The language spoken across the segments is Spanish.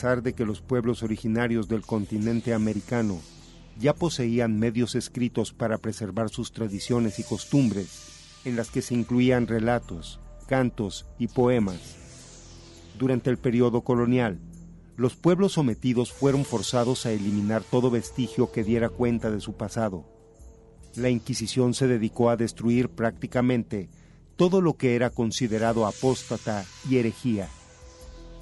Pesar de que los pueblos originarios del continente americano ya poseían medios escritos para preservar sus tradiciones y costumbres, en las que se incluían relatos, cantos y poemas. Durante el periodo colonial, los pueblos sometidos fueron forzados a eliminar todo vestigio que diera cuenta de su pasado. La Inquisición se dedicó a destruir prácticamente todo lo que era considerado apóstata y herejía.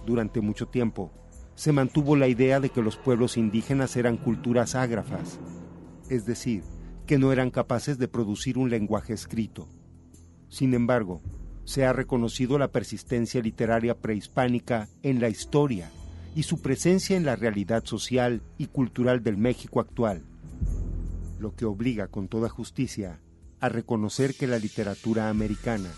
Durante mucho tiempo, se mantuvo la idea de que los pueblos indígenas eran culturas ágrafas, es decir, que no eran capaces de producir un lenguaje escrito. Sin embargo, se ha reconocido la persistencia literaria prehispánica en la historia y su presencia en la realidad social y cultural del México actual, lo que obliga con toda justicia a reconocer que la literatura americana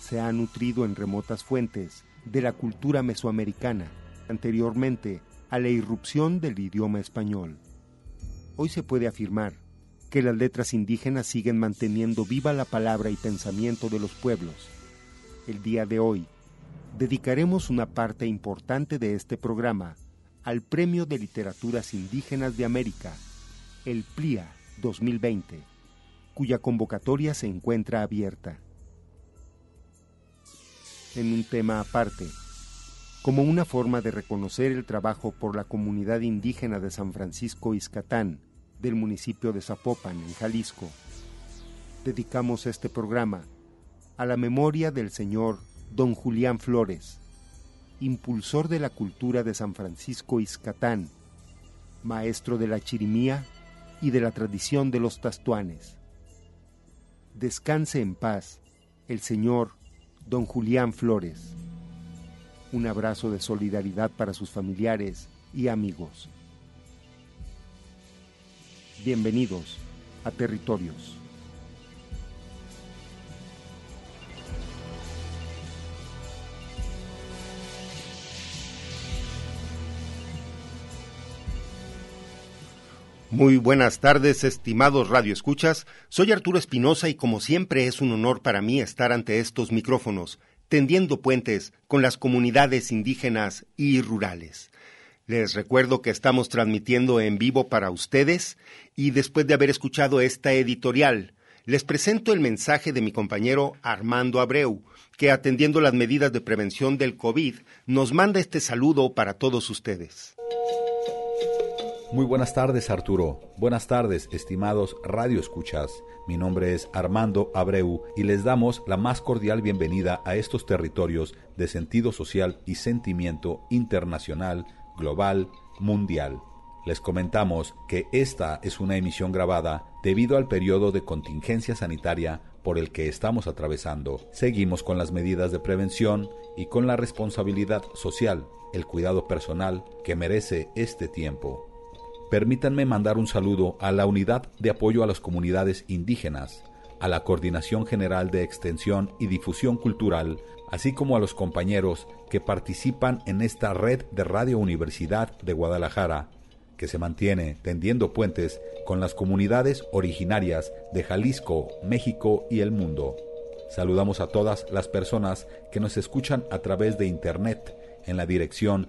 se ha nutrido en remotas fuentes de la cultura mesoamericana anteriormente a la irrupción del idioma español. Hoy se puede afirmar que las letras indígenas siguen manteniendo viva la palabra y pensamiento de los pueblos. El día de hoy dedicaremos una parte importante de este programa al Premio de Literaturas Indígenas de América, el PLIA 2020, cuya convocatoria se encuentra abierta. En un tema aparte, como una forma de reconocer el trabajo por la comunidad indígena de San Francisco Izcatán, del municipio de Zapopan, en Jalisco. Dedicamos este programa a la memoria del señor don Julián Flores, impulsor de la cultura de San Francisco Izcatán, maestro de la chirimía y de la tradición de los tastuanes. Descanse en paz el señor don Julián Flores. Un abrazo de solidaridad para sus familiares y amigos. Bienvenidos a Territorios. Muy buenas tardes, estimados radioescuchas. Soy Arturo Espinosa y como siempre es un honor para mí estar ante estos micrófonos, tendiendo puentes con las comunidades indígenas y rurales. Les recuerdo que estamos transmitiendo en vivo para ustedes y después de haber escuchado esta editorial, les presento el mensaje de mi compañero Armando Abreu, que atendiendo las medidas de prevención del COVID, nos manda este saludo para todos ustedes. Muy buenas tardes Arturo, buenas tardes estimados Radio Escuchas. Mi nombre es Armando Abreu y les damos la más cordial bienvenida a estos territorios de sentido social y sentimiento internacional, global, mundial. Les comentamos que esta es una emisión grabada debido al periodo de contingencia sanitaria por el que estamos atravesando. Seguimos con las medidas de prevención y con la responsabilidad social, el cuidado personal que merece este tiempo permítanme mandar un saludo a la Unidad de Apoyo a las Comunidades Indígenas, a la Coordinación General de Extensión y Difusión Cultural, así como a los compañeros que participan en esta red de Radio Universidad de Guadalajara, que se mantiene tendiendo puentes con las comunidades originarias de Jalisco, México y el mundo. Saludamos a todas las personas que nos escuchan a través de Internet en la dirección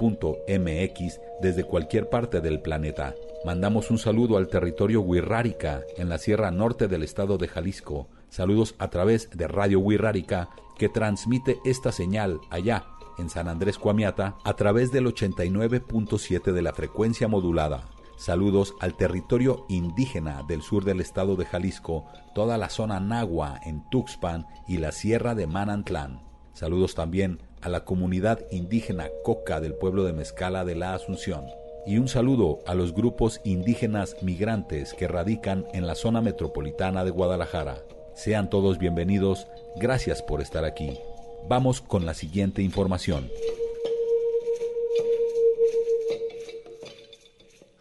www.radio.udg.mx desde cualquier parte del planeta. Mandamos un saludo al territorio Huirrárica en la Sierra Norte del estado de Jalisco. Saludos a través de Radio Huirrárica que transmite esta señal allá en San Andrés Cuamiata a través del 89.7 de la frecuencia modulada. Saludos al territorio indígena del sur del estado de Jalisco, toda la zona Nagua en Tuxpan y la sierra de Manantlán. Saludos también a la comunidad indígena Coca del pueblo de Mezcala de la Asunción. Y un saludo a los grupos indígenas migrantes que radican en la zona metropolitana de Guadalajara. Sean todos bienvenidos, gracias por estar aquí. Vamos con la siguiente información.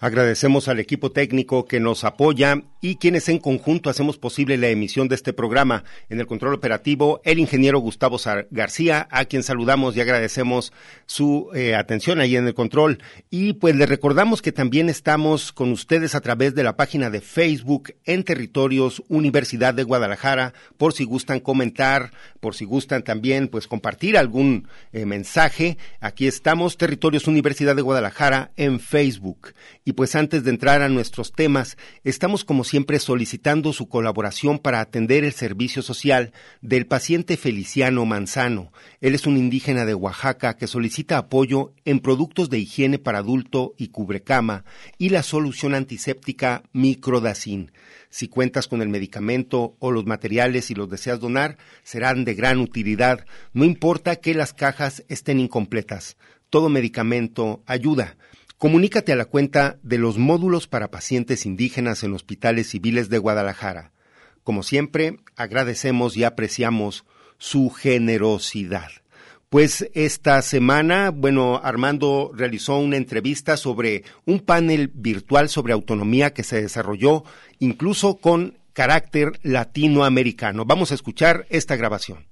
Agradecemos al equipo técnico que nos apoya y quienes en conjunto hacemos posible la emisión de este programa. En el control operativo, el ingeniero Gustavo García, a quien saludamos y agradecemos su eh, atención ahí en el control. Y pues le recordamos que también estamos con ustedes a través de la página de Facebook en Territorios Universidad de Guadalajara, por si gustan comentar, por si gustan también pues compartir algún eh, mensaje. Aquí estamos, Territorios Universidad de Guadalajara en Facebook. Y pues antes de entrar a nuestros temas, estamos como siempre solicitando su colaboración para atender el servicio social del paciente Feliciano Manzano. Él es un indígena de Oaxaca que solicita apoyo en productos de higiene para adulto y cubrecama y la solución antiséptica Microdacin. Si cuentas con el medicamento o los materiales y los deseas donar, serán de gran utilidad. No importa que las cajas estén incompletas. Todo medicamento ayuda. Comunícate a la cuenta de los módulos para pacientes indígenas en hospitales civiles de Guadalajara. Como siempre, agradecemos y apreciamos su generosidad. Pues esta semana, bueno, Armando realizó una entrevista sobre un panel virtual sobre autonomía que se desarrolló incluso con carácter latinoamericano. Vamos a escuchar esta grabación.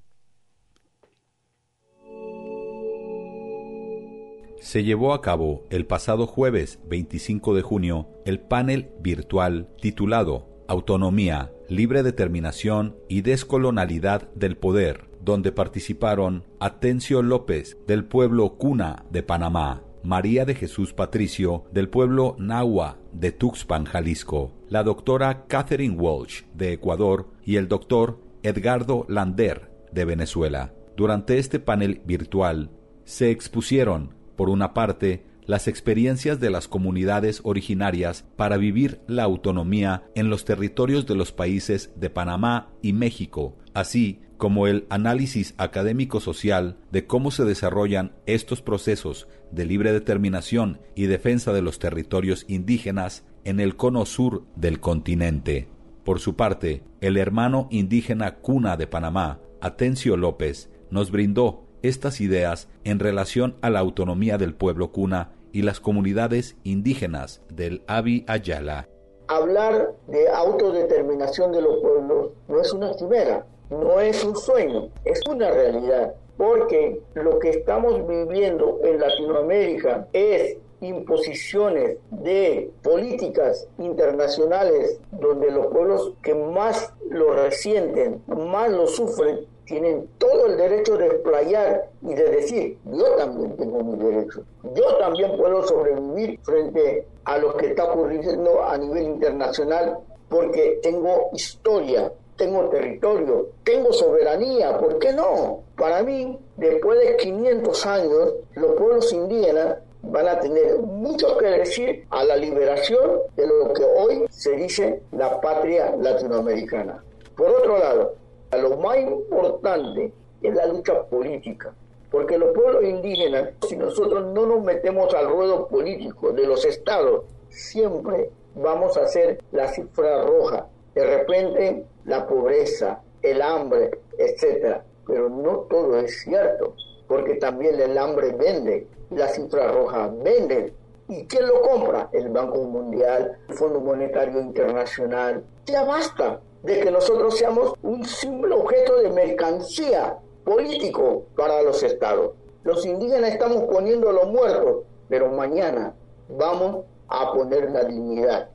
Se llevó a cabo el pasado jueves 25 de junio el panel virtual titulado Autonomía, libre determinación y descolonialidad del poder, donde participaron Atencio López del pueblo Cuna de Panamá, María de Jesús Patricio del pueblo Nahua de Tuxpan, Jalisco, la doctora Catherine Walsh de Ecuador y el doctor Edgardo Lander de Venezuela. Durante este panel virtual se expusieron por una parte, las experiencias de las comunidades originarias para vivir la autonomía en los territorios de los países de Panamá y México, así como el análisis académico social de cómo se desarrollan estos procesos de libre determinación y defensa de los territorios indígenas en el cono sur del continente. Por su parte, el hermano indígena Cuna de Panamá, Atencio López, nos brindó estas ideas en relación a la autonomía del pueblo cuna y las comunidades indígenas del Abi Ayala. Hablar de autodeterminación de los pueblos no es una quimera, no es un sueño, es una realidad, porque lo que estamos viviendo en Latinoamérica es imposiciones de políticas internacionales donde los pueblos que más lo resienten, más lo sufren, tienen todo el derecho de explayar y de decir, yo también tengo mi derecho, yo también puedo sobrevivir frente a lo que está ocurriendo a nivel internacional porque tengo historia, tengo territorio, tengo soberanía, ¿por qué no? Para mí, después de 500 años, los pueblos indígenas van a tener mucho que decir a la liberación de lo que hoy se dice la patria latinoamericana. Por otro lado, lo más importante es la lucha política, porque los pueblos indígenas, si nosotros no nos metemos al ruedo político de los estados, siempre vamos a hacer la cifra roja. De repente, la pobreza, el hambre, etcétera. Pero no todo es cierto, porque también el hambre vende, la cifra roja vende. ¿Y quién lo compra? El Banco Mundial, el Fondo Monetario Internacional. Ya basta de que nosotros seamos un simple objeto de mercancía político para los estados. Los indígenas estamos poniendo los muertos, pero mañana vamos a poner la dignidad.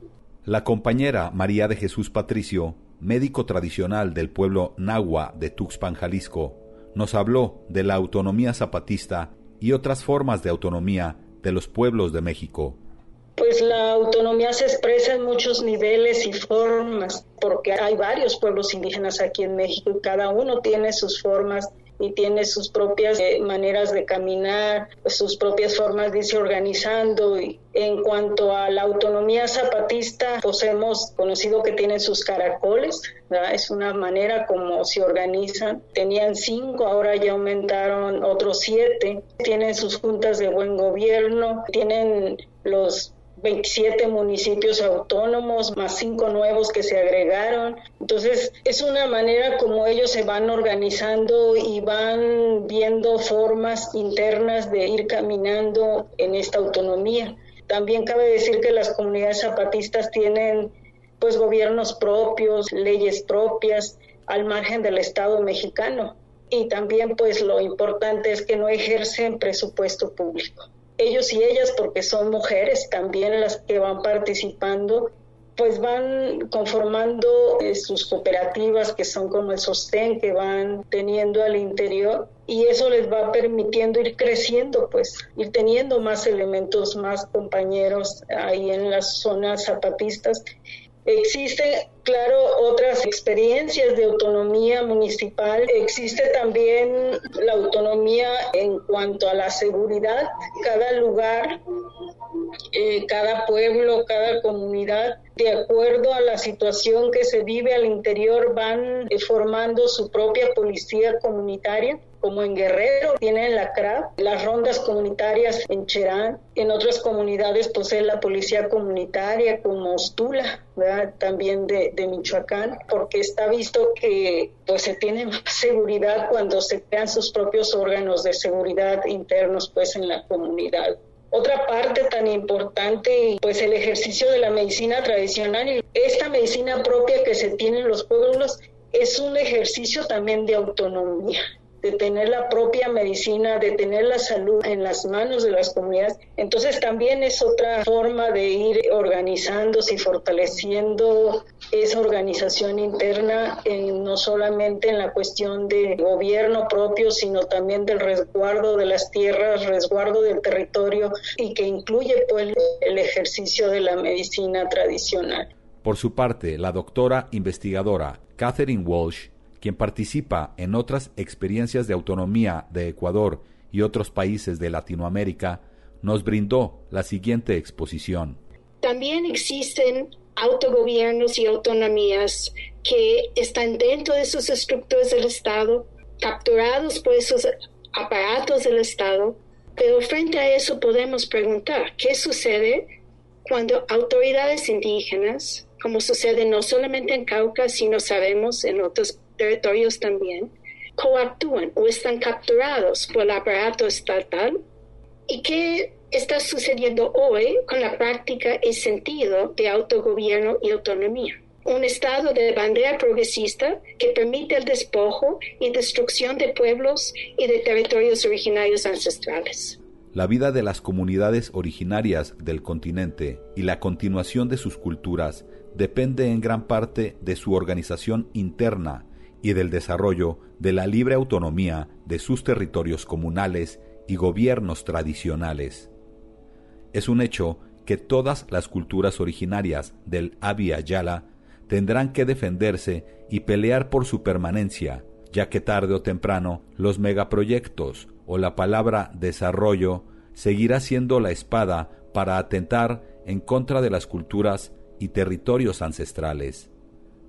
La compañera María de Jesús Patricio, médico tradicional del pueblo Nahua de Tuxpan, Jalisco, nos habló de la autonomía zapatista y otras formas de autonomía de los pueblos de México. Pues la autonomía se expresa en muchos niveles y formas, porque hay varios pueblos indígenas aquí en México y cada uno tiene sus formas y tiene sus propias eh, maneras de caminar, sus propias formas de irse organizando. Y en cuanto a la autonomía zapatista, pues hemos conocido que tienen sus caracoles, es una manera como se organizan. Tenían cinco, ahora ya aumentaron otros siete. Tienen sus juntas de buen gobierno, tienen los 27 municipios autónomos, más cinco nuevos que se agregaron. Entonces, es una manera como ellos se van organizando y van viendo formas internas de ir caminando en esta autonomía. También cabe decir que las comunidades zapatistas tienen pues gobiernos propios, leyes propias al margen del Estado mexicano. Y también pues lo importante es que no ejercen presupuesto público ellos y ellas, porque son mujeres también las que van participando, pues van conformando eh, sus cooperativas que son como el sostén que van teniendo al interior y eso les va permitiendo ir creciendo, pues ir teniendo más elementos, más compañeros ahí en las zonas zapatistas Existen, claro, otras experiencias de autonomía municipal. Existe también la autonomía en cuanto a la seguridad. Cada lugar, eh, cada pueblo, cada comunidad, de acuerdo a la situación que se vive al interior, van eh, formando su propia policía comunitaria como en Guerrero tienen la CRAP, las rondas comunitarias en Cherán, en otras comunidades posee la policía comunitaria como Ostula, también de, Michoacán, porque está visto que pues se tiene más seguridad cuando se crean sus propios órganos de seguridad internos pues en la comunidad. Otra parte tan importante, pues el ejercicio de la medicina tradicional y esta medicina propia que se tiene en los pueblos es un ejercicio también de autonomía de tener la propia medicina, de tener la salud en las manos de las comunidades. Entonces también es otra forma de ir organizándose y fortaleciendo esa organización interna, en, no solamente en la cuestión de gobierno propio, sino también del resguardo de las tierras, resguardo del territorio y que incluye pues el ejercicio de la medicina tradicional. Por su parte, la doctora investigadora Catherine Walsh quien participa en otras experiencias de autonomía de Ecuador y otros países de Latinoamérica, nos brindó la siguiente exposición. También existen autogobiernos y autonomías que están dentro de sus estructuras del Estado, capturados por esos aparatos del Estado, pero frente a eso podemos preguntar, ¿qué sucede cuando autoridades indígenas, como sucede no solamente en Cauca, sino sabemos en otros territorios también, coactúan o están capturados por el aparato estatal. ¿Y qué está sucediendo hoy con la práctica y sentido de autogobierno y autonomía? Un estado de bandera progresista que permite el despojo y destrucción de pueblos y de territorios originarios ancestrales. La vida de las comunidades originarias del continente y la continuación de sus culturas depende en gran parte de su organización interna y del desarrollo de la libre autonomía de sus territorios comunales y gobiernos tradicionales. Es un hecho que todas las culturas originarias del Abya Yala tendrán que defenderse y pelear por su permanencia, ya que tarde o temprano los megaproyectos o la palabra desarrollo seguirá siendo la espada para atentar en contra de las culturas y territorios ancestrales.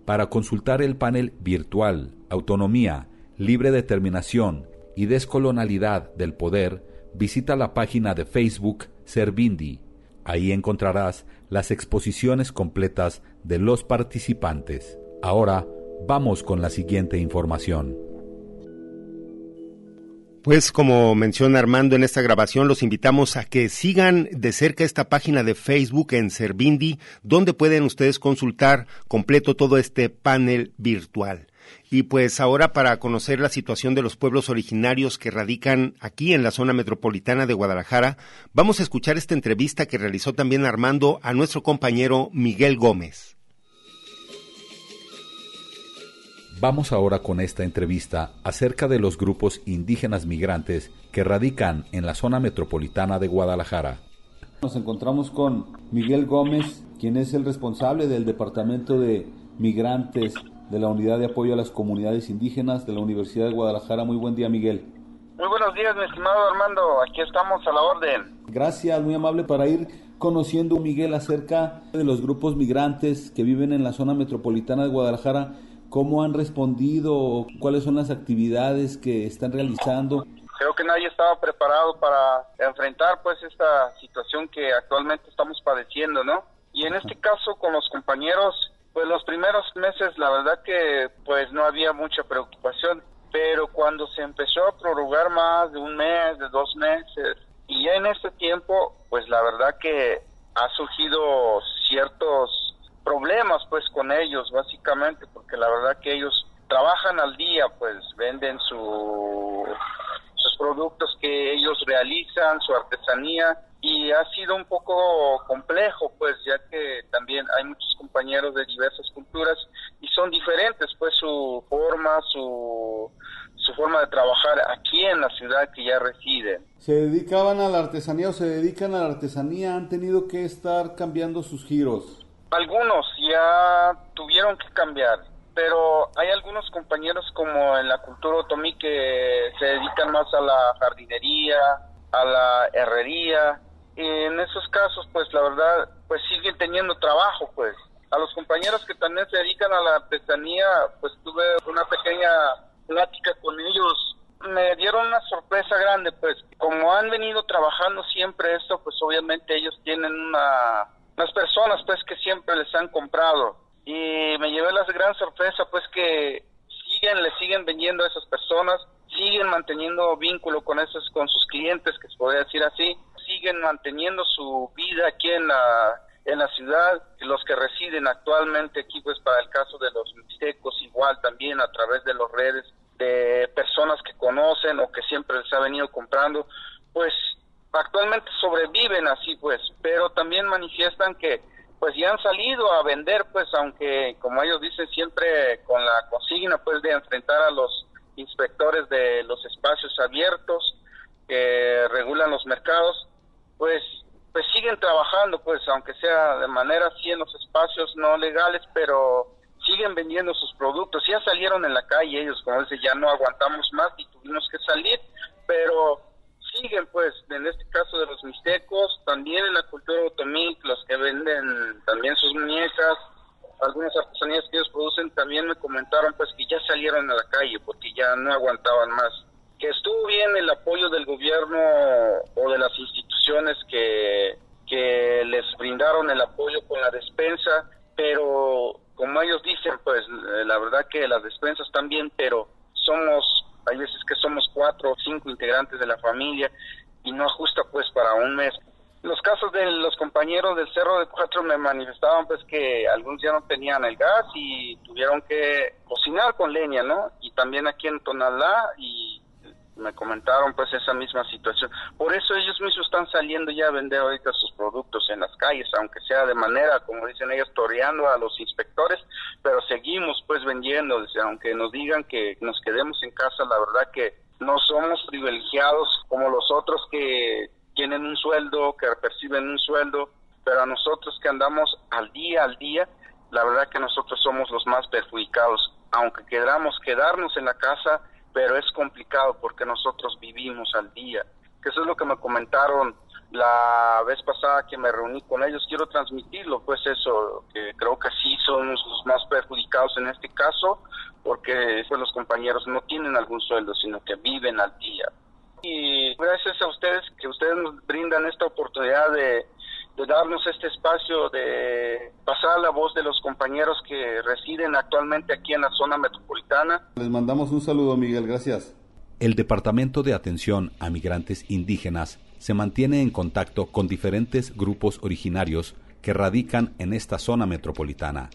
Para consultar el panel virtual Autonomía, Libre Determinación y Descolonialidad del Poder, visita la página de Facebook Servindi. Ahí encontrarás las exposiciones completas de los participantes. Ahora vamos con la siguiente información. Pues como menciona Armando en esta grabación, los invitamos a que sigan de cerca esta página de Facebook en Servindi, donde pueden ustedes consultar completo todo este panel virtual. Y pues ahora para conocer la situación de los pueblos originarios que radican aquí en la zona metropolitana de Guadalajara, vamos a escuchar esta entrevista que realizó también Armando a nuestro compañero Miguel Gómez. Vamos ahora con esta entrevista acerca de los grupos indígenas migrantes que radican en la zona metropolitana de Guadalajara. Nos encontramos con Miguel Gómez, quien es el responsable del Departamento de Migrantes de la Unidad de Apoyo a las Comunidades Indígenas de la Universidad de Guadalajara. Muy buen día, Miguel. Muy buenos días, mi estimado Armando. Aquí estamos a la orden. Gracias, muy amable para ir conociendo, Miguel, acerca de los grupos migrantes que viven en la zona metropolitana de Guadalajara. ¿Cómo han respondido? ¿Cuáles son las actividades que están realizando? creo que nadie estaba preparado para enfrentar pues esta situación que actualmente estamos padeciendo, ¿no? Y en este caso con los compañeros, pues los primeros meses la verdad que pues no había mucha preocupación, pero cuando se empezó a prorrogar más de un mes, de dos meses, y ya en este tiempo, pues la verdad que ha surgido ciertos problemas pues con ellos básicamente, porque la verdad que ellos trabajan al día, pues venden su productos que ellos realizan, su artesanía, y ha sido un poco complejo, pues ya que también hay muchos compañeros de diversas culturas y son diferentes, pues su forma, su, su forma de trabajar aquí en la ciudad que ya residen. ¿Se dedicaban a la artesanía o se dedican a la artesanía? ¿Han tenido que estar cambiando sus giros? Algunos ya tuvieron que cambiar pero hay algunos compañeros como en la cultura otomí que se dedican más a la jardinería, a la herrería, y en esos casos pues la verdad pues siguen teniendo trabajo pues. A los compañeros que también se dedican a la artesanía pues tuve una pequeña plática con ellos. Me dieron una sorpresa grande, pues. Como han venido trabajando siempre esto, pues obviamente ellos tienen una, unas personas pues que siempre les han comprado. Y me llevé la gran sorpresa pues que siguen le siguen vendiendo a esas personas siguen manteniendo vínculo con esos con sus clientes que se podría decir así. Siguen manteniendo su vida aquí en la en la ciudad. Los que residen actualmente aquí pues para el caso de los mixtecos igual también a través de las redes de personas que conocen o que siempre les ha venido comprando pues actualmente sobreviven así pues pero también manifiestan que pues ya han salido a vender, pues aunque como ellos dicen siempre con la consigna pues de enfrentar a los inspectores de los espacios abiertos que regulan los mercados, pues pues siguen trabajando pues aunque sea de manera así en los espacios no legales, pero siguen vendiendo sus productos, ya salieron en la calle ellos, como dice, ya no aguantamos más y tuvimos que salir, pero siguen pues en este caso de los mixtecos, también en la cultura otomí, los que venden también sus muñecas, algunas artesanías que ellos producen, también me comentaron pues que ya salieron a la calle porque ya no aguantaban más. Que estuvo bien el apoyo del gobierno o de las instituciones que, que les brindaron el apoyo con la despensa, pero como ellos dicen, pues la verdad que las despensas también, pero somos hay veces que somos cuatro o cinco integrantes de la familia y no ajusta pues para un mes. Los casos de los compañeros del Cerro de Cuatro me manifestaban pues que algunos ya no tenían el gas y tuvieron que cocinar con leña, ¿no? Y también aquí en Tonalá y me comentaron pues esa misma situación. Por eso ellos mismos están saliendo ya a vender ahorita sus productos en las calles, aunque sea de manera, como dicen ellos, toreando a los inspectores, pero seguimos pues vendiendo, aunque nos digan que nos quedemos en casa, la verdad que no somos privilegiados como los otros que tienen un sueldo, que perciben un sueldo, pero a nosotros que andamos al día al día, la verdad que nosotros somos los más perjudicados, aunque queramos quedarnos en la casa, pero es complicado porque nosotros vivimos al día. Que eso es lo que me comentaron la vez pasada que me reuní con ellos. Quiero transmitirlo, pues eso, que creo que sí son los más perjudicados en este caso, porque pues, los compañeros no tienen algún sueldo, sino que viven al día. Y gracias a ustedes que ustedes nos brindan esta oportunidad de de darnos este espacio de pasar la voz de los compañeros que residen actualmente aquí en la zona metropolitana. Les mandamos un saludo, Miguel, gracias. El Departamento de Atención a Migrantes Indígenas se mantiene en contacto con diferentes grupos originarios que radican en esta zona metropolitana.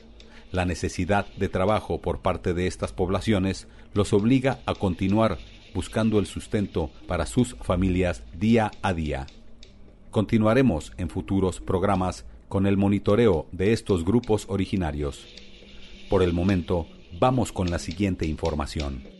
La necesidad de trabajo por parte de estas poblaciones los obliga a continuar buscando el sustento para sus familias día a día. Continuaremos en futuros programas con el monitoreo de estos grupos originarios. Por el momento, vamos con la siguiente información.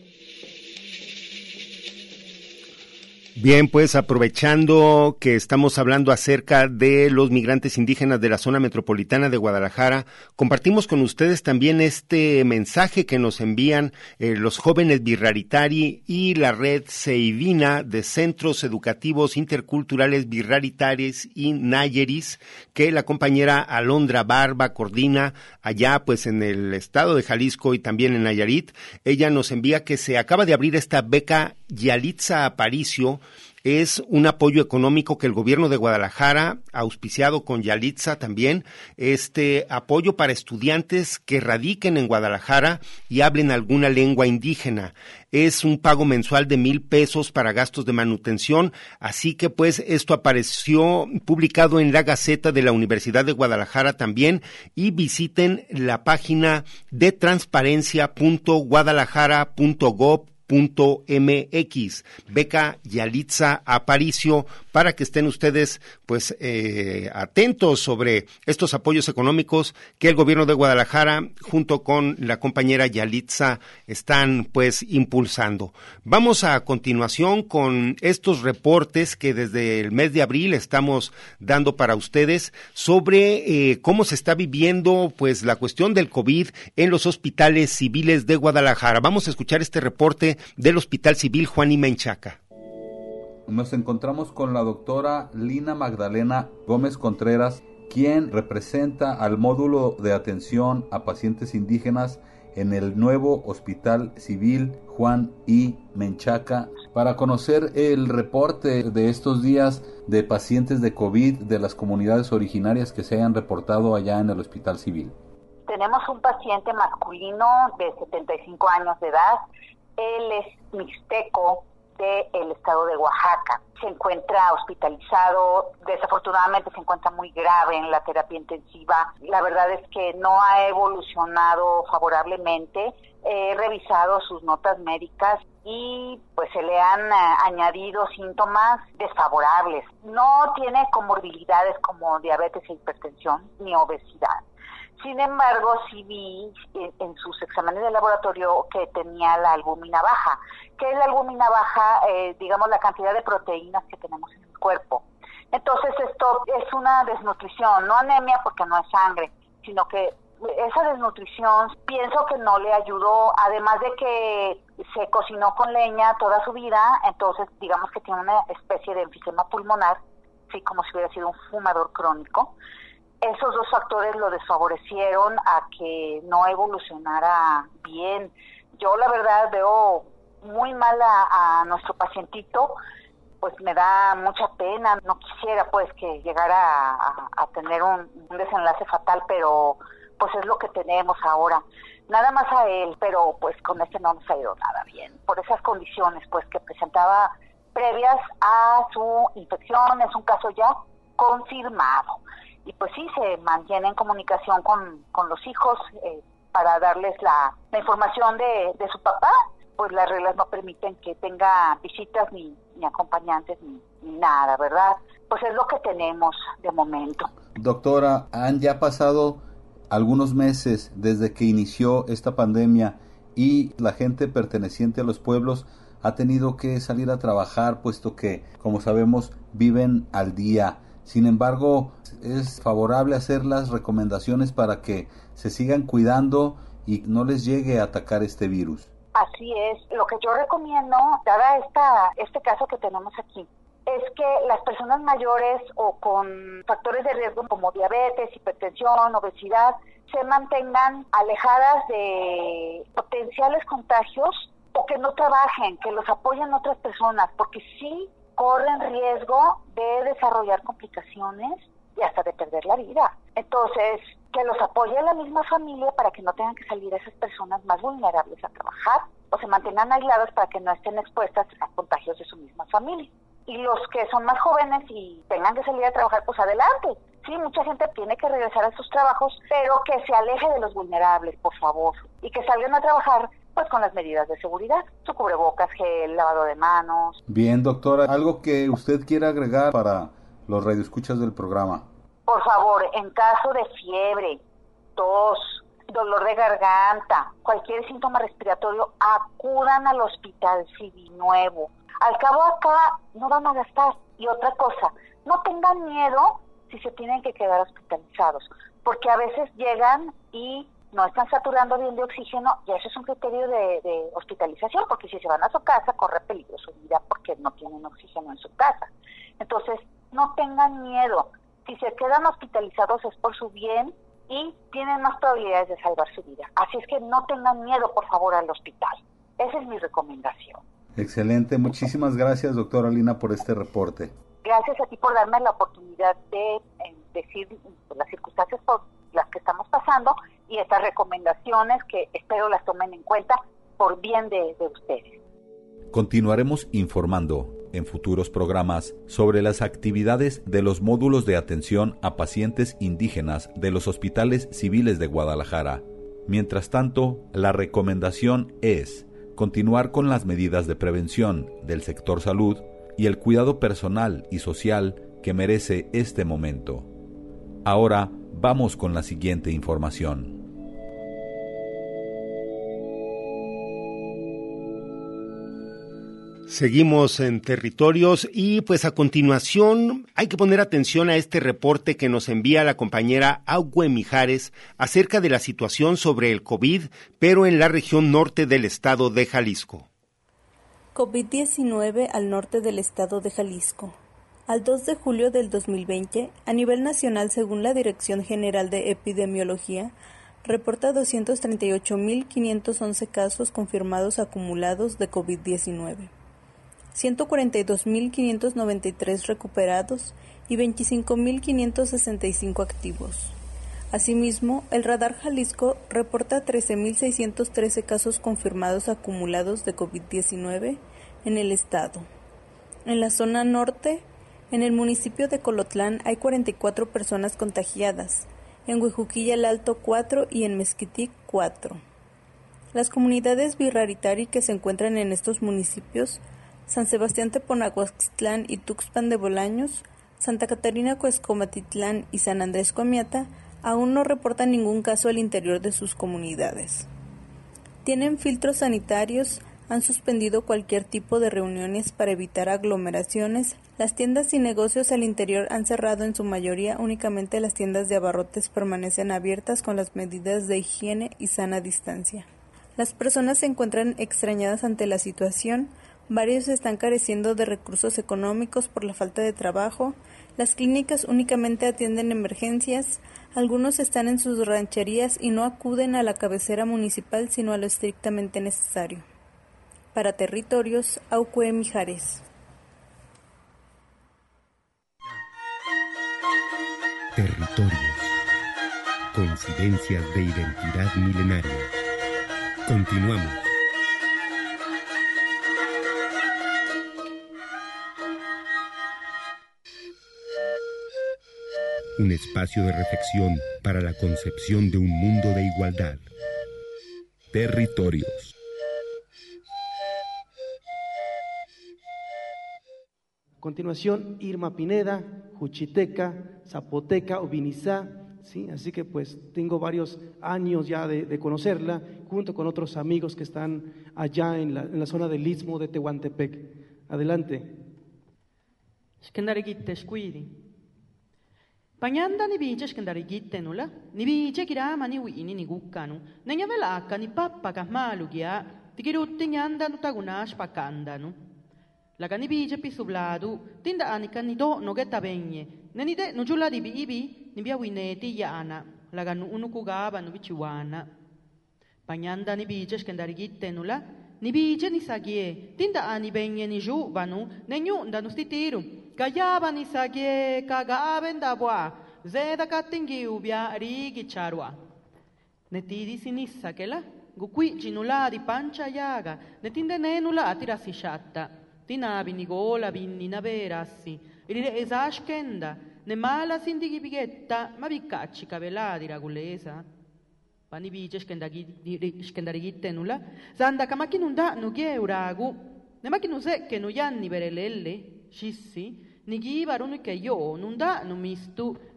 Bien, pues aprovechando que estamos hablando acerca de los migrantes indígenas de la zona metropolitana de Guadalajara, compartimos con ustedes también este mensaje que nos envían eh, los jóvenes Birraritari y la red Seivina de Centros Educativos Interculturales Birraritares y Nayeris, que la compañera Alondra Barba coordina allá pues en el estado de Jalisco y también en Nayarit. Ella nos envía que se acaba de abrir esta beca Yalitza Aparicio, es un apoyo económico que el gobierno de Guadalajara, auspiciado con Yalitza también, este apoyo para estudiantes que radiquen en Guadalajara y hablen alguna lengua indígena. Es un pago mensual de mil pesos para gastos de manutención, así que pues esto apareció publicado en la Gaceta de la Universidad de Guadalajara también. Y visiten la página de transparencia.guadalajara.gov mx beca Yalitza Aparicio para que estén ustedes pues eh, atentos sobre estos apoyos económicos que el gobierno de Guadalajara junto con la compañera Yalitza están pues impulsando. Vamos a continuación con estos reportes que desde el mes de abril estamos dando para ustedes sobre eh, cómo se está viviendo pues la cuestión del COVID en los hospitales civiles de Guadalajara. Vamos a escuchar este reporte del Hospital Civil Juan y Menchaca. Nos encontramos con la doctora Lina Magdalena Gómez Contreras, quien representa al módulo de atención a pacientes indígenas en el nuevo Hospital Civil Juan y Menchaca para conocer el reporte de estos días de pacientes de COVID de las comunidades originarias que se hayan reportado allá en el Hospital Civil. Tenemos un paciente masculino de 75 años de edad él es mixteco del estado de Oaxaca. Se encuentra hospitalizado, desafortunadamente se encuentra muy grave en la terapia intensiva. La verdad es que no ha evolucionado favorablemente. He revisado sus notas médicas y pues se le han eh, añadido síntomas desfavorables. No tiene comorbilidades como diabetes e hipertensión ni obesidad. Sin embargo, sí vi en, sus exámenes de laboratorio que tenía la albúmina baja. ¿Qué es la albúmina baja? Eh, digamos, la cantidad de proteínas que tenemos en el cuerpo. Entonces, esto es una desnutrición, no anemia porque no es sangre, sino que esa desnutrición pienso que no le ayudó, además de que se cocinó con leña toda su vida, entonces digamos que tiene una especie de enfisema pulmonar, sí, como si hubiera sido un fumador crónico esos dos factores lo desfavorecieron a que no evolucionara bien. Yo la verdad veo muy mal a, nuestro pacientito, pues me da mucha pena, no quisiera pues que llegara a, tener un, desenlace fatal, pero pues es lo que tenemos ahora. Nada más a él, pero pues con este no nos ha ido nada bien, por esas condiciones pues que presentaba previas a su infección, es un caso ya confirmado y pues sí, se mantiene en comunicación con, los hijos eh, para darles la, información de, su papá, pues las reglas no permiten que tenga visitas ni, ni acompañantes ni, nada, ¿verdad? Pues es lo que tenemos de momento. Doctora, han ya pasado algunos meses desde que inició esta pandemia y la gente perteneciente a los pueblos ha tenido que salir a trabajar puesto que, como sabemos, viven al día. Sin embargo, es favorable hacer las recomendaciones para que se sigan cuidando y no les llegue a atacar este virus. Así es. Lo que yo recomiendo, dada esta, este caso que tenemos aquí, es que las personas mayores o con factores de riesgo como diabetes, hipertensión, obesidad, se mantengan alejadas de potenciales contagios o que no trabajen, que los apoyen otras personas, porque sí corren riesgo de desarrollar complicaciones y hasta de perder la vida. Entonces, que los apoye la misma familia para que no tengan que salir esas personas más vulnerables a trabajar o se mantengan aisladas para que no estén expuestas a contagios de su misma familia. Y los que son más jóvenes y tengan que salir a trabajar, pues adelante. Sí, mucha gente tiene que regresar a sus trabajos, pero que se aleje de los vulnerables, por favor, y que salgan a trabajar pues con las medidas de seguridad, su cubrebocas, gel, lavado de manos. Bien, doctora, algo que usted quiera agregar para los radioescuchas del programa. Por favor, en caso de fiebre, tos, dolor de garganta, cualquier síntoma respiratorio, acudan al hospital civil nuevo. Al cabo acá no van a gastar. Y otra cosa, no tengan miedo si se tienen que quedar hospitalizados, porque a veces llegan y no están saturando bien de oxígeno y eso es un criterio de, de, hospitalización, porque si se van a su casa corre peligro su vida porque no tienen oxígeno en su casa. Entonces, no tengan miedo. Si se quedan hospitalizados es por su bien y tienen más probabilidades de salvar su vida. Así es que no tengan miedo, por favor, al hospital. Esa es mi recomendación. Excelente. Muchísimas gracias, doctora Lina, por este reporte. Gracias a ti por darme la oportunidad de eh, decir las circunstancias por las que estamos pasando y estas recomendaciones que espero las tomen en cuenta por bien de, de ustedes. Continuaremos informando en futuros programas sobre las actividades de los módulos de atención a pacientes indígenas de los hospitales civiles de Guadalajara. Mientras tanto, la recomendación es continuar con las medidas de prevención del sector salud y el cuidado personal y social que merece este momento. Ahora vamos con la siguiente información. Seguimos en territorios y pues a continuación hay que poner atención a este reporte que nos envía la compañera Augüe Mijares acerca de la situación sobre el COVID, pero en la región norte del estado de Jalisco. COVID-19 al norte del estado de Jalisco. Al 2 de julio del 2020, a nivel nacional, según la Dirección General de Epidemiología, reporta 238.511 casos confirmados acumulados de COVID-19. 142.593 recuperados y 25.565 activos. Asimismo, el Radar Jalisco reporta 13.613 casos confirmados acumulados de COVID-19 en el estado. En la zona norte, en el municipio de Colotlán hay 44 personas contagiadas, en Huijuquilla el Alto 4 y en Mezquitic 4. Las comunidades Birraritari que se encuentran en estos municipios San Sebastián Teponahuaxtlán y Tuxpan de Bolaños, Santa Catarina Cuescomatitlán y San Andrés Comiata aún no reportan ningún caso al interior de sus comunidades. Tienen filtros sanitarios, han suspendido cualquier tipo de reuniones para evitar aglomeraciones, las tiendas y negocios al interior han cerrado en su mayoría, únicamente las tiendas de abarrotes permanecen abiertas con las medidas de higiene y sana distancia. Las personas se encuentran extrañadas ante la situación, Varios están careciendo de recursos económicos por la falta de trabajo, las clínicas únicamente atienden emergencias, algunos están en sus rancherías y no acuden a la cabecera municipal sino a lo estrictamente necesario. Para Territorios, Aucue Mijares. Territorios. Coincidencias de identidad milenaria. Continuamos. Un espacio de reflexión para la concepción de un mundo de igualdad. Territorios. A continuación, Irma Pineda, Juchiteca, Zapoteca, Obinizá, ¿sí? Así que pues tengo varios años ya de, conocerla, junto con otros amigos que están allá en la, en la zona del Istmo de Tehuantepec. Adelante. Panyanda ni biche skandari gitte nula, ni biche kirama ni wini ni gukkanu, nenya velaka ni pappa kahmalu gia, tikirutti nyanda nu tagunash pakandanu. Laga ni biche pisubladu, tinda anika ni do no geta benye, neni de nu jula di bibi, ni bia wineti yana, laga nu unu kugaba nu bichiwana. Panyanda ni biche skandari gitte nula, ni biche ni sagie, tinda ani benye ni ju vanu, nenyu ndanu stitiru, Gayaban isage kagaben dabwa, zeda katengi ubia rigi charwa. Netidi sinissa kela, gukui ginula di pancia yaga, netinde nenula atira sishatta. Tinabi nigola vinni naverassi, rire esaskenda, ne mala sindigi bighetta, ma cavela di ragulesa. Pani bice skendarigitte nulla, zanda nugie uragu, ne makinu se che nuyanni berelelli, scissi, che yo nunda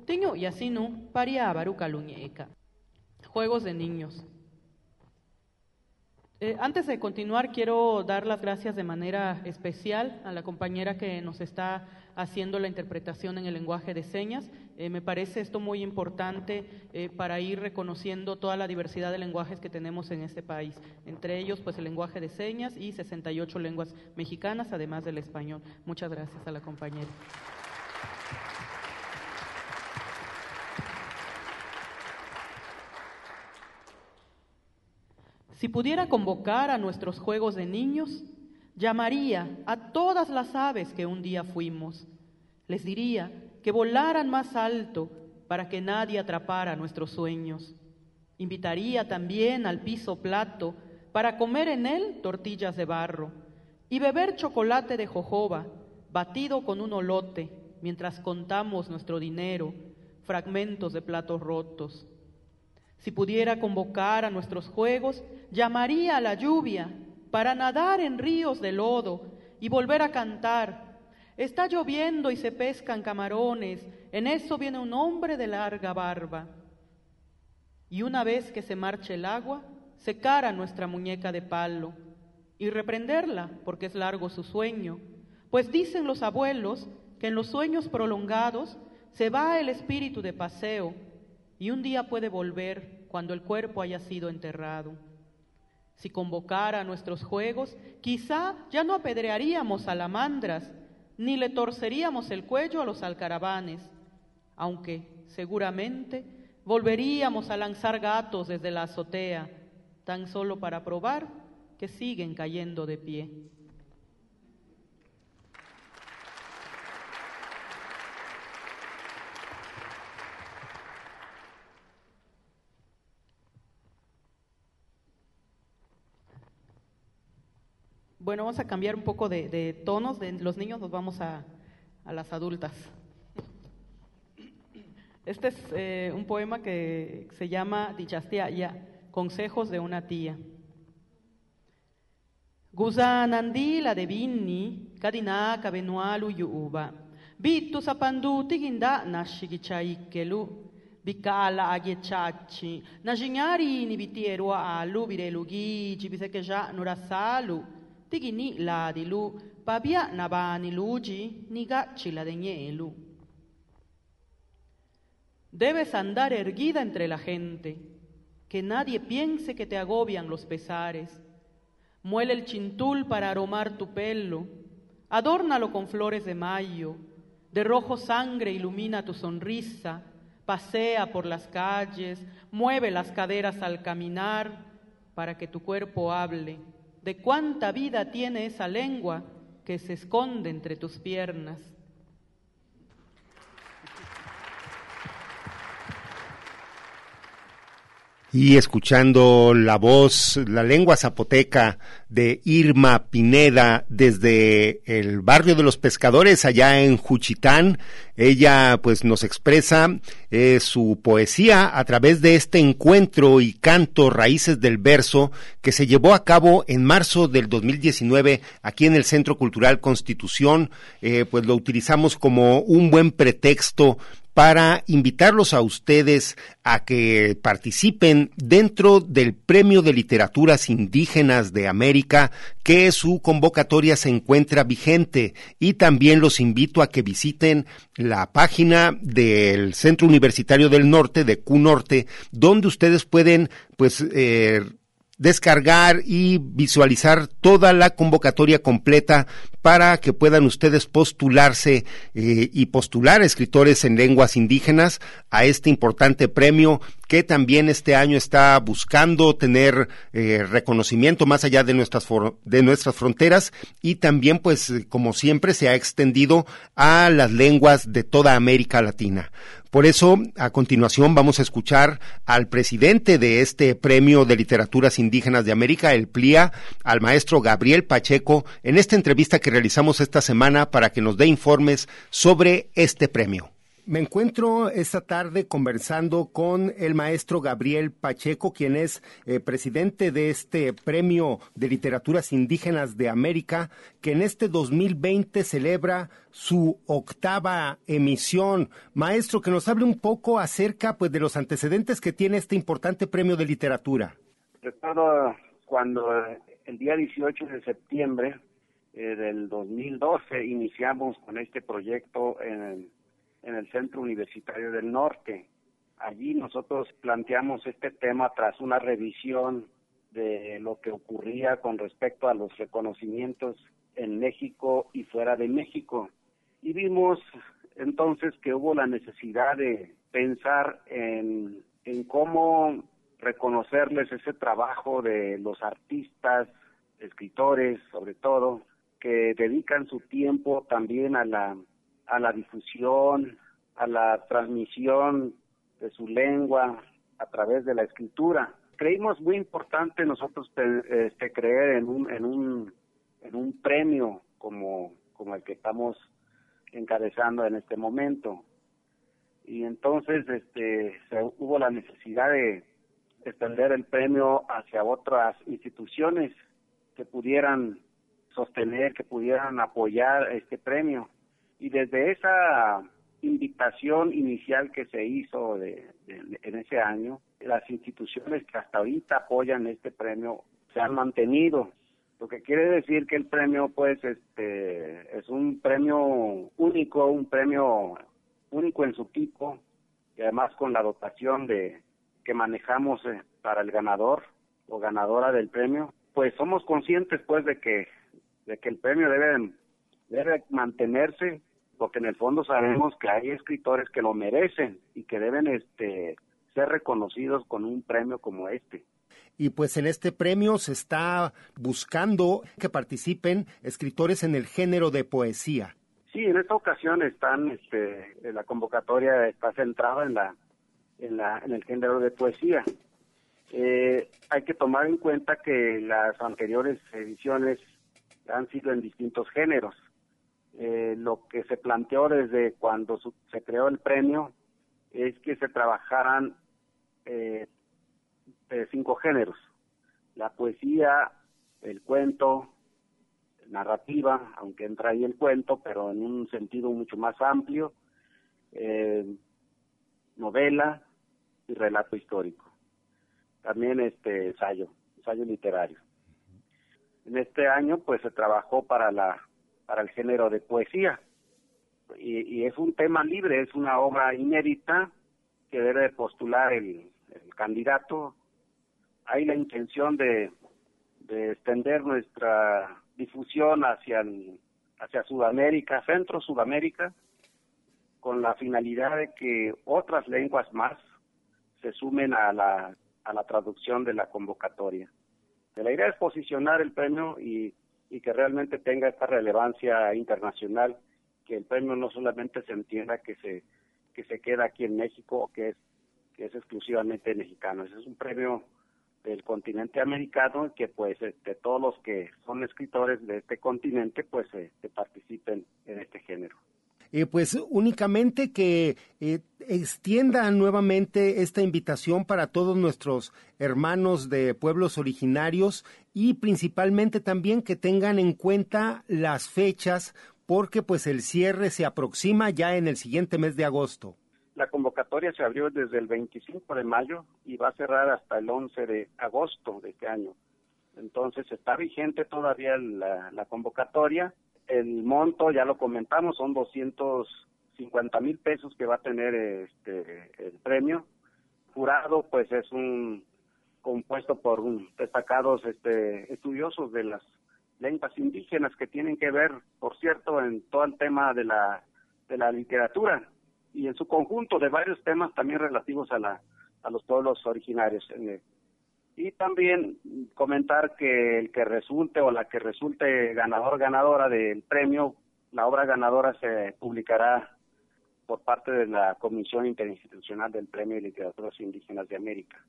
teño y así no pariábaru caluñeca juegos de niños. Eh, antes de continuar, quiero dar las gracias de manera especial a la compañera que nos está haciendo la interpretación en el lenguaje de señas. Eh, me parece esto muy importante eh, para ir reconociendo toda la diversidad de lenguajes que tenemos en este país, entre ellos pues el lenguaje de señas y 68 lenguas mexicanas, además del español. Muchas gracias a la compañera. Si pudiera convocar a nuestros juegos de niños, llamaría a todas las aves que un día fuimos. Les diría que volaran más alto para que nadie atrapara nuestros sueños. Invitaría también al piso plato para comer en él tortillas de barro y beber chocolate de jojoba batido con un olote mientras contamos nuestro dinero, fragmentos de platos rotos. Si pudiera convocar a nuestros juegos, llamaría a la lluvia para nadar en ríos de lodo y volver a cantar. Está lloviendo y se pescan camarones, en eso viene un hombre de larga barba. Y una vez que se marche el agua, secar nuestra muñeca de palo y reprenderla porque es largo su sueño, pues dicen los abuelos que en los sueños prolongados se va el espíritu de paseo y un día puede volver cuando el cuerpo haya sido enterrado. Si convocara a nuestros juegos, quizá ya no apedrearíamos salamandras, ni le torceríamos el cuello a los alcaravanes, aunque seguramente volveríamos a lanzar gatos desde la azotea, tan solo para probar que siguen cayendo de pie. Bueno, vamos a cambiar un poco de, tonos. De los niños nos vamos a, las adultas. Este es eh, un poema que se llama ya, Consejos de una tía. Guzanandi la de vinni, kadina kabenualu yuuba. Bittu sapandu tiginda nashigichaikelu. Bikala agiechachi. Najinyari ni bitieru alu birelugi, gibisekeja nurasalu tigini la di lu, pabia nabani luji, niga chila de Debes andar erguida entre la gente, que nadie piense que te agobian los pesares. Muele el chintul para aromar tu pelo, adórnalo con flores de mayo, de rojo sangre ilumina tu sonrisa, pasea por las calles, mueve las caderas al caminar para que tu cuerpo hable de cuánta vida tiene esa lengua que se esconde entre tus piernas. Y escuchando la voz, la lengua zapoteca de Irma Pineda desde el barrio de los pescadores allá en Juchitán. Ella pues nos expresa eh, su poesía a través de este encuentro y canto Raíces del Verso que se llevó a cabo en marzo del 2019 aquí en el Centro Cultural Constitución. Eh, pues lo utilizamos como un buen pretexto para invitarlos a ustedes a que participen dentro del Premio de Literaturas Indígenas de América, que su convocatoria se encuentra vigente. Y también los invito a que visiten la página del Centro Universitario del Norte, de Q Norte, donde ustedes pueden, pues, eh, descargar y visualizar toda la convocatoria completa para que puedan ustedes postularse eh, y postular escritores en lenguas indígenas a este importante premio que también este año está buscando tener eh, reconocimiento más allá de nuestras de nuestras fronteras y también pues como siempre se ha extendido a las lenguas de toda América Latina. Por eso, a continuación vamos a escuchar al presidente de este Premio de Literaturas Indígenas de América, el PLIA, al maestro Gabriel Pacheco, en esta entrevista que realizamos esta semana para que nos dé informes sobre este premio. Me encuentro esta tarde conversando con el maestro Gabriel Pacheco, quien es eh, presidente de este Premio de Literaturas Indígenas de América, que en este 2020 celebra su octava emisión. Maestro, que nos hable un poco acerca pues, de los antecedentes que tiene este importante premio de literatura. Recuerdo cuando el día 18 de septiembre eh, del 2012 iniciamos con este proyecto en en el Centro Universitario del Norte. Allí nosotros planteamos este tema tras una revisión de lo que ocurría con respecto a los reconocimientos en México y fuera de México. Y vimos entonces que hubo la necesidad de pensar en, en cómo reconocerles ese trabajo de los artistas, escritores sobre todo, que dedican su tiempo también a la a la difusión, a la transmisión de su lengua a través de la escritura. Creímos muy importante nosotros este, creer en un, en un, en un premio como, como el que estamos encabezando en este momento. Y entonces este, se, hubo la necesidad de extender el premio hacia otras instituciones que pudieran sostener, que pudieran apoyar este premio. Y desde esa invitación inicial que se hizo de, en ese año, las instituciones que hasta ahorita apoyan este premio se han mantenido, lo que quiere decir que el premio pues este es un premio único, un premio único en su tipo y además con la dotación de que manejamos eh, para el ganador o ganadora del premio, pues somos conscientes pues de que de que el premio debe debe mantenerse porque en el fondo sabemos que hay escritores que lo merecen y que deben este ser reconocidos con un premio como este. Y pues en este premio se está buscando que participen escritores en el género de poesía. Sí, en esta ocasión están, este, la convocatoria está centrada en la, en la, en el género de poesía. Eh, hay que tomar en cuenta que las anteriores ediciones han sido en distintos géneros. Eh, lo que se planteó desde cuando se creó el premio es que se trabajaran eh, cinco géneros, la poesía, el cuento, narrativa, aunque entra ahí el cuento, pero en un sentido mucho más amplio, eh, novela y relato histórico. También este ensayo, ensayo literario. En este año pues se trabajó para la para el género de poesía. Y, es un tema libre, es una obra inédita que debe postular el, candidato. Hay la intención de, de extender nuestra difusión hacia, hacia Sudamérica, Centro Sudamérica, con la finalidad de que otras lenguas más se sumen a la, a la traducción de la convocatoria. La idea es posicionar el premio y y que realmente tenga esta relevancia internacional, que el premio no solamente se entienda que se que se queda aquí en México que es que es exclusivamente mexicano. Ese es un premio del continente americano que pues este, todos los que son escritores de este continente pues este, participen en este género. Eh, pues únicamente que eh, extienda nuevamente esta invitación para todos nuestros hermanos de pueblos originarios y principalmente también que tengan en cuenta las fechas porque pues el cierre se aproxima ya en el siguiente mes de agosto. La convocatoria se abrió desde el 25 de mayo y va a cerrar hasta el 11 de agosto de este año. Entonces está vigente todavía la convocatoria el monto, ya lo comentamos, son 250 mil pesos que va a tener este el premio. Jurado, pues es un compuesto por destacados este, estudiosos de las lenguas indígenas que tienen que ver, por cierto, en todo el tema de la, de la literatura y en su conjunto de varios temas también relativos a, la, a los pueblos originarios. También comentar que el que resulte o la que resulte ganador ganadora del premio, la obra ganadora se publicará por parte de la Comisión Interinstitucional del Premio de Literaturas Indígenas de América.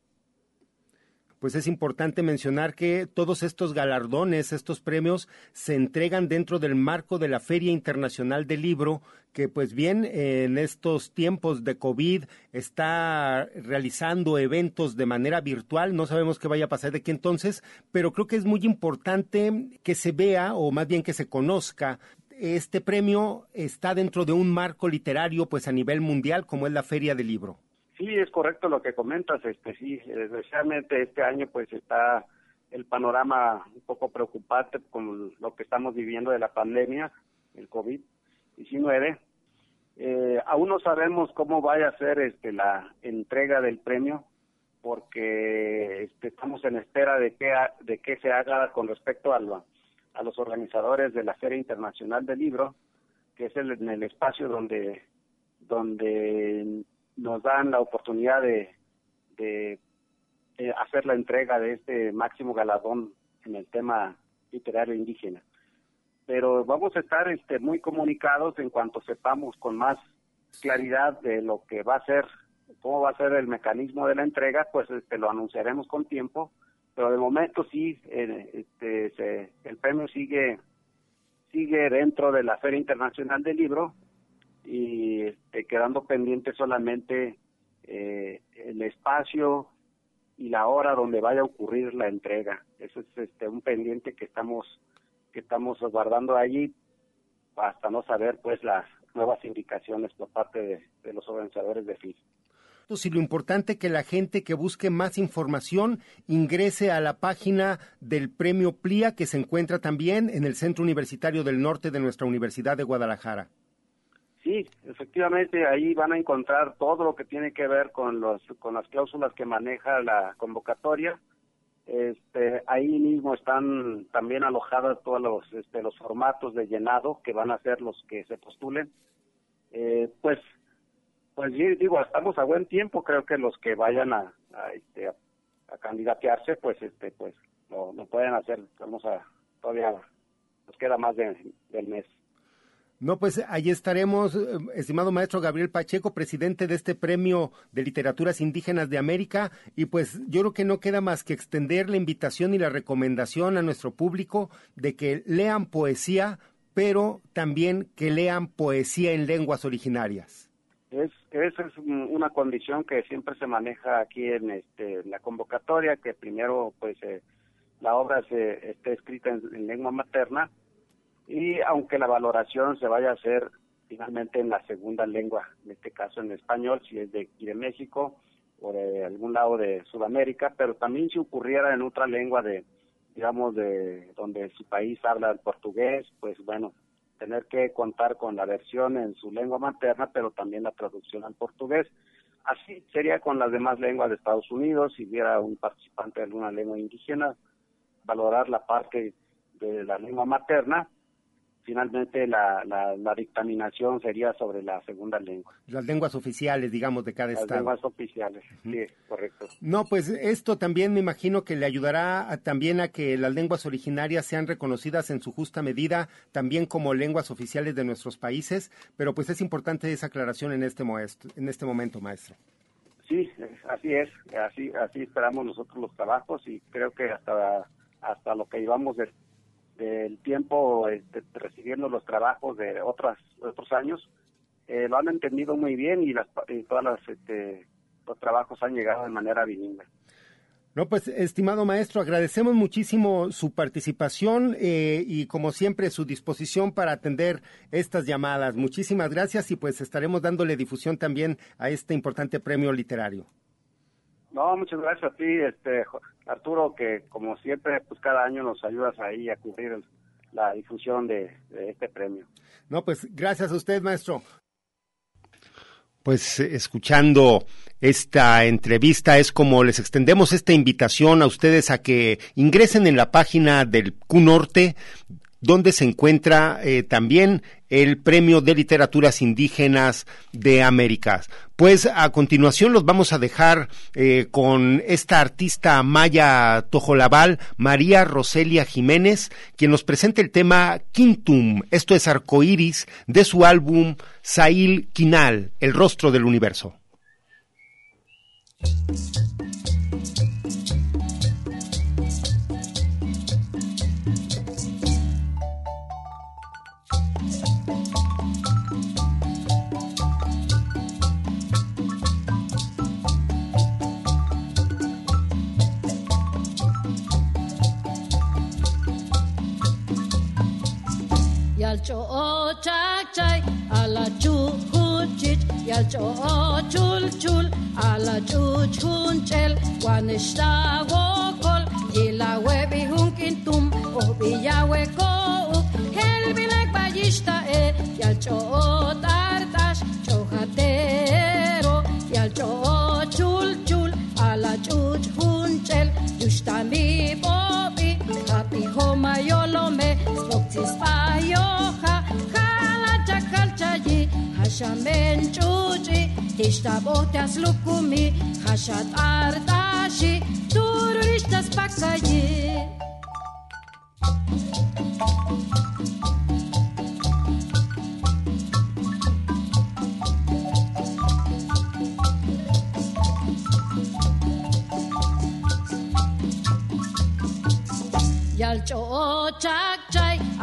Pues es importante mencionar que todos estos galardones, estos premios, se entregan dentro del marco de la Feria Internacional del Libro, que pues bien en estos tiempos de COVID está realizando eventos de manera virtual, no sabemos qué vaya a pasar de aquí entonces, pero creo que es muy importante que se vea o más bien que se conozca este premio está dentro de un marco literario pues a nivel mundial como es la Feria del Libro. Sí, es correcto lo que comentas, este sí, desgraciadamente este año pues está el panorama un poco preocupante con lo que estamos viviendo de la pandemia, el COVID-19. Eh, aún no sabemos cómo vaya a ser este la entrega del premio porque este, estamos en espera de que de qué se haga con respecto a lo, a los organizadores de la Feria Internacional del Libro, que es el, en el espacio donde, donde nos dan la oportunidad de, de, hacer la entrega de este máximo galardón en el tema literario indígena. Pero vamos a estar este, muy comunicados en cuanto sepamos con más claridad de lo que va a ser, cómo va a ser el mecanismo de la entrega, pues este, lo anunciaremos con tiempo pero de momento sí, este, el premio sigue sigue dentro de la Feria Internacional del Libro y este, quedando pendiente solamente eh, el espacio y la hora donde vaya a ocurrir la entrega. Eso es este, un pendiente que estamos que estamos guardando allí hasta no saber pues las nuevas indicaciones por parte de, de los organizadores de FIS y lo importante que la gente que busque más información ingrese a la página del Premio PLIA que se encuentra también en el Centro Universitario del Norte de nuestra Universidad de Guadalajara. Sí, efectivamente ahí van a encontrar todo lo que tiene que ver con los con las cláusulas que maneja la convocatoria. Este, ahí mismo están también alojados todos los este, los formatos de llenado que van a ser los que se postulen. Eh, pues pues digo, estamos a buen tiempo, creo que los que vayan a, a, este, a, candidatearse, pues este pues lo, pueden hacer, vamos a, todavía nos queda más de, del mes. No, pues ahí estaremos, eh, estimado maestro Gabriel Pacheco, presidente de este Premio de Literaturas Indígenas de América, y pues yo creo que no queda más que extender la invitación y la recomendación a nuestro público de que lean poesía, pero también que lean poesía en lenguas originarias. Es, esa es una condición que siempre se maneja aquí en este, la convocatoria, que primero pues eh, la obra se esté escrita en, lengua materna y aunque la valoración se vaya a hacer finalmente en la segunda lengua, en este caso en español, si es de aquí de México o de algún lado de Sudamérica, pero también si ocurriera en otra lengua de, digamos, de donde su país habla el portugués, pues bueno, tener que contar con la versión en su lengua materna, pero también la traducción al portugués. Así sería con las demás lenguas de Estados Unidos, si hubiera un participante de alguna lengua indígena, valorar la parte de la lengua materna finalmente la, la, dictaminación sería sobre la segunda lengua. Las lenguas oficiales, digamos, de cada estado. Las lenguas oficiales, sí, correcto. No, pues esto también me imagino que le ayudará también a que las lenguas originarias sean reconocidas en su justa medida, también como lenguas oficiales de nuestros países, pero pues es importante esa aclaración en este, en este momento, maestro. Sí, así es, así, así esperamos nosotros los trabajos y creo que hasta, hasta lo que llevamos de del tiempo este, recibiendo los trabajos de otras, otros años, eh, lo han entendido muy bien y, las, todas las, este, los trabajos han llegado de manera bilingüe. No, pues, estimado maestro, agradecemos muchísimo su participación eh, y, como siempre, su disposición para atender estas llamadas. Muchísimas gracias y, pues, estaremos dándole difusión también a este importante premio literario. No, muchas gracias a ti, este, Arturo, que como siempre, pues cada año nos ayudas ahí a cubrir la difusión de, este premio. No, pues gracias a usted, maestro. Pues escuchando esta entrevista es como les extendemos esta invitación a ustedes a que ingresen en la página del CUNORTE donde se encuentra eh, también el Premio de Literaturas Indígenas de América. Pues a continuación los vamos a dejar eh, con esta artista maya tojolabal, María Roselia Jiménez, quien nos presenta el tema Quintum, esto es arcoíris, de su álbum Sail Quinal, El rostro del universo. Yalcho chul chul ala chuchunchel wanishta wokol yila webi hunkintum obiya weko helbinek bayishta e yalcho tartash chojatero yalcho chul chul ala chuchunchel yushtami bobi happy homa yolome spoktis chakalchayi hashamen chuchi tishtaboteas lukumi hashat ardashi tururistas pakayi Yalcho chakchay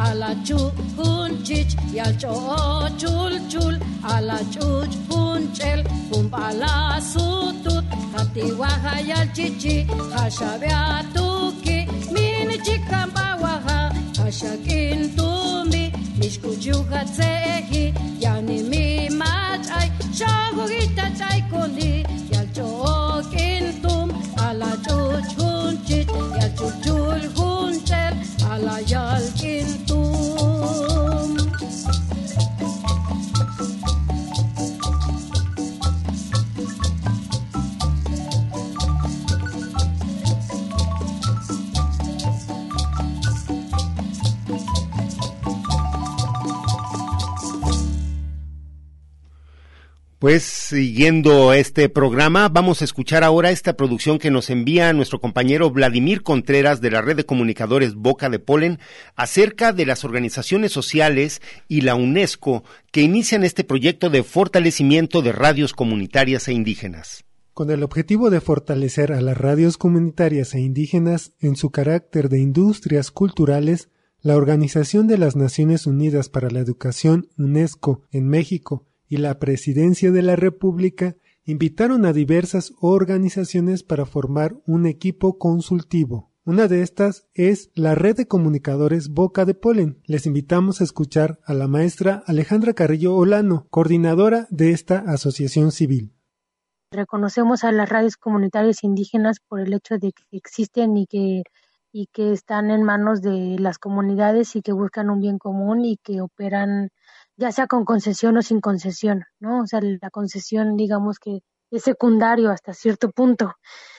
alachuch hunchich yalchoo chul chul alachuch hunchel kumbala sutut katiwaha yalchichi hashabea tuki minichikambawaha hashakin tumbi mishkuchuha tsehi yanimi machai shogugita chaikundi yalchoo Pues siguiendo este programa, vamos a escuchar ahora esta producción que nos envía nuestro compañero Vladimir Contreras de la red de comunicadores Boca de Polen acerca de las organizaciones sociales y la UNESCO que inician este proyecto de fortalecimiento de radios comunitarias e indígenas. Con el objetivo de fortalecer a las radios comunitarias e indígenas en su carácter de industrias culturales, la Organización de las Naciones Unidas para la Educación, UNESCO, en México, y la Presidencia de la República invitaron a diversas organizaciones para formar un equipo consultivo. Una de estas es la red de comunicadores Boca de Polen. Les invitamos a escuchar a la maestra Alejandra Carrillo Olano, coordinadora de esta asociación civil. Reconocemos a las radios comunitarias indígenas por el hecho de que existen y que y que están en manos de las comunidades y que buscan un bien común y que operan ya sea con concesión o sin concesión, ¿no? O sea, la concesión, digamos que es secundario hasta cierto punto.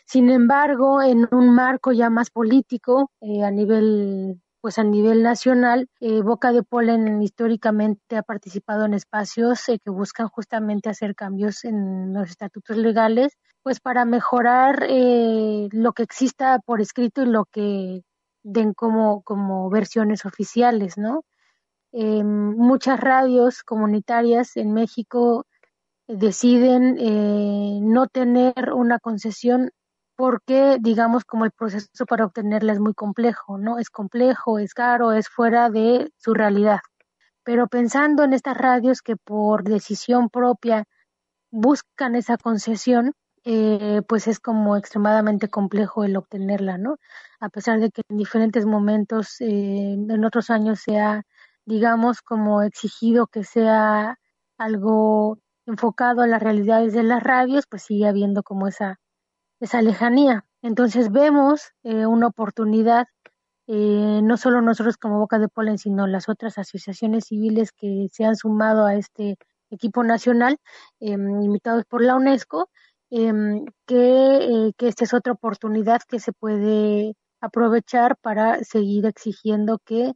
Sin embargo, en un marco ya más político, eh, a nivel pues a nivel nacional, eh, Boca de Polen históricamente ha participado en espacios eh, que buscan justamente hacer cambios en los estatutos legales, pues para mejorar eh, lo que exista por escrito y lo que den como, como versiones oficiales, ¿no? Eh, muchas radios comunitarias en México deciden eh, no tener una concesión porque digamos como el proceso para obtenerla es muy complejo, ¿no? Es complejo, es caro, es fuera de su realidad. Pero pensando en estas radios que por decisión propia buscan esa concesión, eh, pues es como extremadamente complejo el obtenerla, ¿no? A pesar de que en diferentes momentos, eh, en otros años se ha, digamos, como exigido que sea algo enfocado a las realidades de las radios, pues sigue habiendo como esa esa lejanía. Entonces vemos eh, una oportunidad, eh, no solo nosotros como Boca de Polen, sino las otras asociaciones civiles que se han sumado a este equipo nacional, eh, invitados por la UNESCO, que, que esta es otra oportunidad que se puede aprovechar para seguir exigiendo que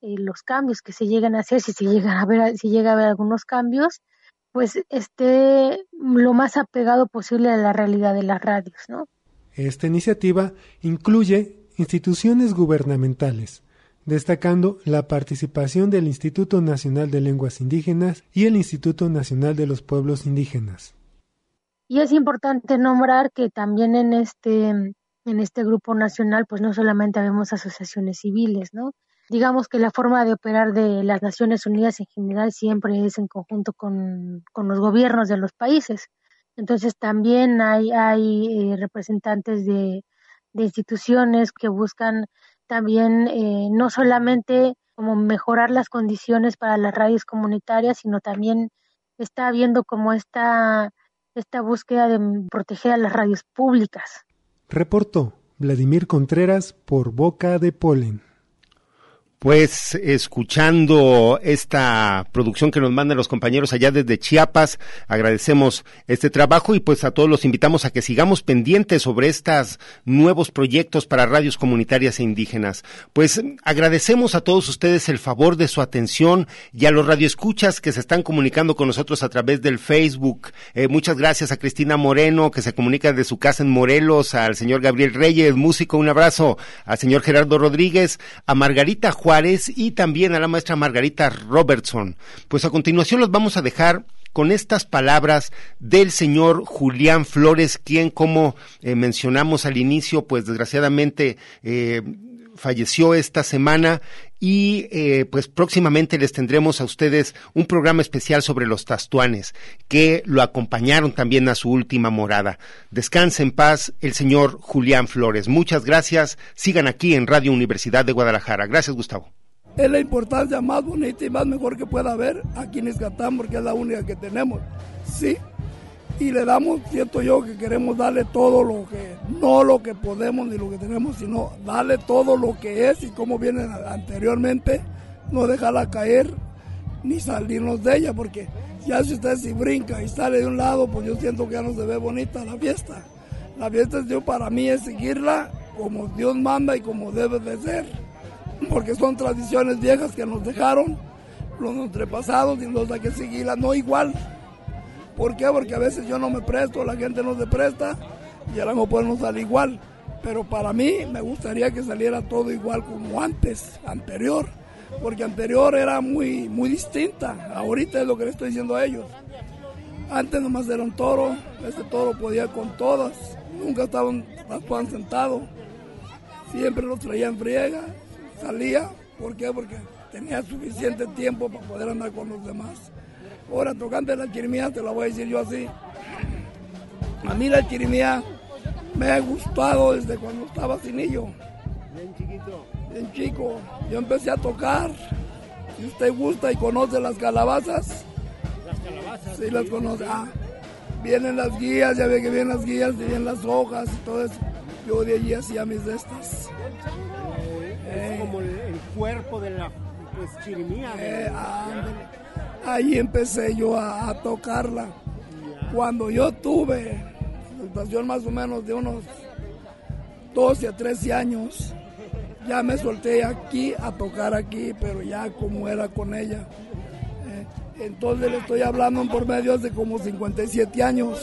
los cambios que se lleguen a hacer, si se llega a ver, si llega a haber algunos cambios, pues esté lo más apegado posible a la realidad de las radios, ¿no? Esta iniciativa incluye instituciones gubernamentales, destacando la participación del Instituto Nacional de Lenguas Indígenas y el Instituto Nacional de los Pueblos Indígenas. Y es importante nombrar que también en este en este grupo nacional pues no solamente vemos asociaciones civiles, ¿no? Digamos que la forma de operar de las Naciones Unidas en general siempre es en conjunto con, con los gobiernos de los países. Entonces también hay, hay eh, representantes de, de, instituciones que buscan también eh, no solamente como mejorar las condiciones para las radios comunitarias, sino también está habiendo como esta, esta búsqueda de proteger a las radios públicas. Reportó Vladimir Contreras por Boca de Polen. Pues escuchando esta producción que nos mandan los compañeros allá desde Chiapas, agradecemos este trabajo y pues a todos los invitamos a que sigamos pendientes sobre estos nuevos proyectos para radios comunitarias e indígenas. Pues agradecemos a todos ustedes el favor de su atención y a los radioescuchas que se están comunicando con nosotros a través del Facebook. Eh, muchas gracias a Cristina Moreno que se comunica de su casa en Morelos, al señor Gabriel Reyes, músico, un abrazo, al señor Gerardo Rodríguez, a Margarita Juárez y también a la maestra Margarita Robertson. Pues a continuación los vamos a dejar con estas palabras del señor Julián Flores, quien, como eh, mencionamos al inicio, pues desgraciadamente eh, falleció esta semana y eh, pues próximamente les tendremos a ustedes un programa especial sobre los tastuanes que lo acompañaron también a su última morada. Descanse en paz el señor Julián Flores. Muchas gracias. Sigan aquí en Radio Universidad de Guadalajara. Gracias, Gustavo. Es la importancia más bonita y más mejor que pueda haber aquí en Escatán porque es la única que tenemos. Sí, y le damos, siento yo, que queremos darle todo lo que, no lo que podemos ni lo que tenemos, sino darle todo lo que es y como viene anteriormente, no dejarla caer ni salirnos de ella, porque ya si usted si brinca y sale de un lado, pues yo siento que ya no se ve bonita la fiesta. La fiesta yo para mí es seguirla como Dios manda y como debe de ser, porque son tradiciones viejas que nos dejaron los antrepasados y nos hay que seguirla, no igual, ¿Por qué? Porque a veces yo no me presto, la gente no se presta y ahora no podemos salir igual. Pero para mí me gustaría que saliera todo igual como antes, anterior. Porque anterior era muy, muy distinta. Ahorita es lo que le estoy diciendo a ellos. Antes nomás era un toro, ese toro podía con todas. Nunca estaban, estaban sentados. Siempre los traían friega, salía. ¿Por qué? Porque tenía suficiente tiempo para poder andar con los demás. Ahora, tocante la chirimía, te la voy a decir yo así. A mí la chirimía me ha gustado desde cuando estaba sinillo. Bien chiquito. Bien chico. Yo empecé a tocar. Si usted gusta y conoce las calabazas. Las calabazas. Sí, las conoce. Ah, vienen las guías, ya ve que vienen las guías, y vienen las hojas y todo eso. Yo de allí hacía mis de estas. Eh, es como el, el, cuerpo de la pues, chirimía. Eh, ahí empecé yo a, tocarla. Cuando yo tuve, situación más o menos de unos 12 a 13 años, ya me solté aquí a tocar aquí, pero ya como era con ella. Eh, entonces le estoy hablando por medio de como 57 años.